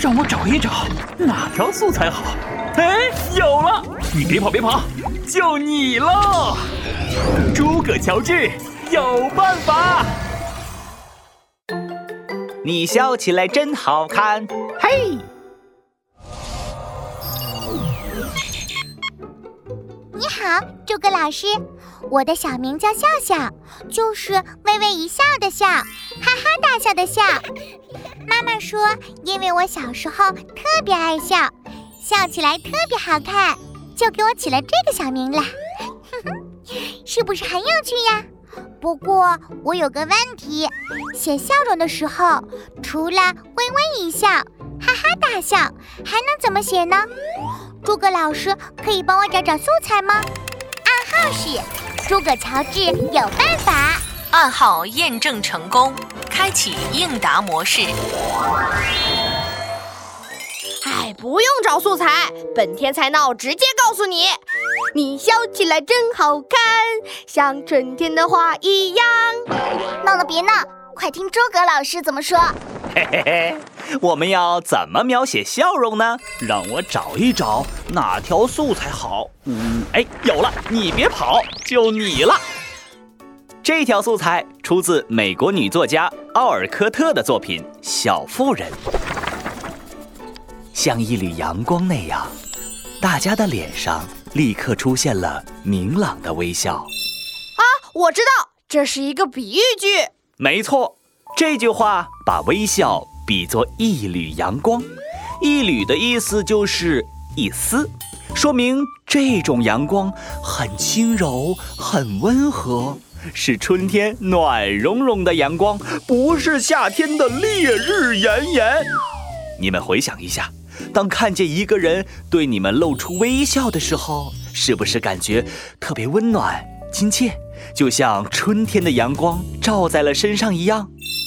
让我找一找哪条素材好。哎，有了！你别跑，别跑，就你喽！诸葛乔治有办法。你笑起来真好看，嘿！你好，诸葛老师，我的小名叫笑笑，就是微微一笑的笑，哈哈大笑的笑。妈妈说，因为我小时候特别爱笑，笑起来特别好看，就给我起了这个小名了。是不是很有趣呀？不过我有个问题，写笑容的时候，除了微微一笑、哈哈大笑，还能怎么写呢？诸葛老师可以帮我找找素材吗？暗号是诸葛乔治有办法。暗号验证成功，开启应答模式。哎，不用找素材，本天才闹直接告诉你。你笑起来真好看，像春天的花一样。闹了别闹，快听诸葛老师怎么说。嘿嘿嘿，我们要怎么描写笑容呢？让我找一找哪条素材好。嗯，哎，有了！你别跑，就你了。这条素材出自美国女作家奥尔科特的作品《小妇人》，像一缕阳光那样，大家的脸上立刻出现了明朗的微笑。啊，我知道，这是一个比喻句。没错。这句话把微笑比作一缕阳光，一缕的意思就是一丝，说明这种阳光很轻柔、很温和，是春天暖融融的阳光，不是夏天的烈日炎炎。你们回想一下，当看见一个人对你们露出微笑的时候，是不是感觉特别温暖、亲切，就像春天的阳光照在了身上一样？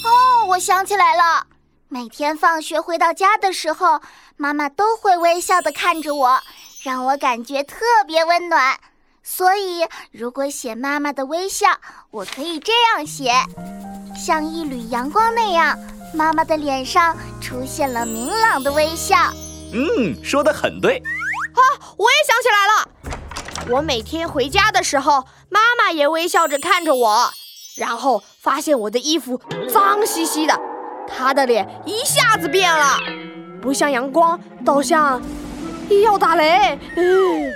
哦我想起来了，每天放学回到家的时候，妈妈都会微笑的看着我，让我感觉特别温暖。所以，如果写妈妈的微笑，我可以这样写：像一缕阳光那样，妈妈的脸上出现了明朗的微笑。嗯，说的很对。啊，我也想起来了，我每天回家的时候，妈妈也微笑着看着我。然后发现我的衣服脏兮兮的，他的脸一下子变了，不像阳光，倒像要打雷。嗯，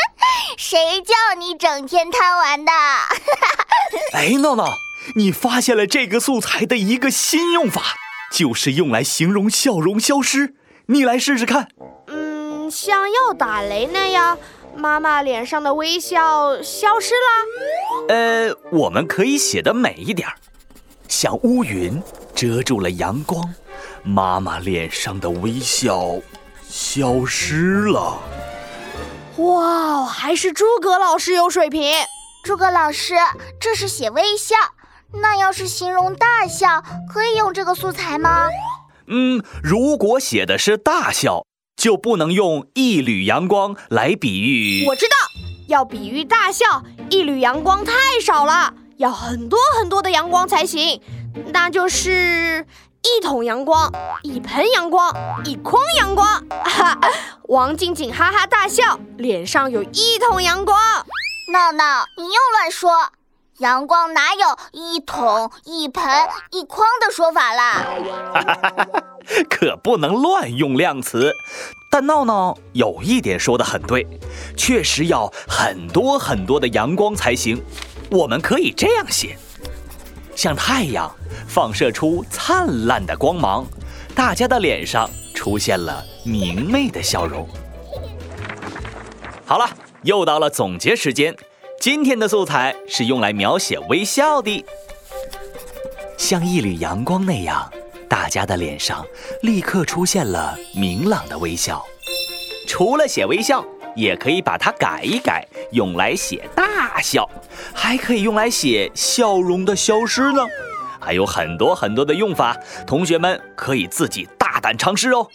谁叫你整天贪玩的？哎，闹闹，你发现了这个素材的一个新用法，就是用来形容笑容消失。你来试试看。嗯，像要打雷那样。妈妈脸上的微笑消失了。呃，我们可以写的美一点，像乌云遮住了阳光，妈妈脸上的微笑消失了。哇，还是诸葛老师有水平。诸葛老师，这是写微笑，那要是形容大笑，可以用这个素材吗？嗯，如果写的是大笑。就不能用一缕阳光来比喻。我知道，要比喻大笑，一缕阳光太少了，要很多很多的阳光才行。那就是一桶阳光，一盆阳光，一筐阳光。哈，王静静哈哈大笑，脸上有一桶阳光。闹闹，你又乱说，阳光哪有一桶、一盆、一筐的说法啦？哈哈哈哈哈。可不能乱用量词，但闹闹有一点说的很对，确实要很多很多的阳光才行。我们可以这样写：像太阳放射出灿烂的光芒，大家的脸上出现了明媚的笑容。好了，又到了总结时间。今天的素材是用来描写微笑的，像一缕阳光那样。大家的脸上立刻出现了明朗的微笑。除了写微笑，也可以把它改一改，用来写大笑，还可以用来写笑容的消失呢。还有很多很多的用法，同学们可以自己大胆尝试哦。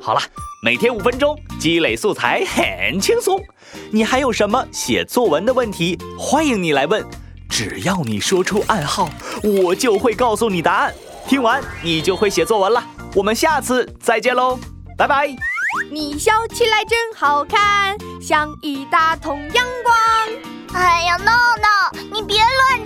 好了，每天五分钟积累素材很轻松。你还有什么写作文的问题？欢迎你来问。只要你说出暗号，我就会告诉你答案。听完你就会写作文了。我们下次再见喽，拜拜。你笑起来真好看，像一大桶阳光。哎呀，闹闹，你别乱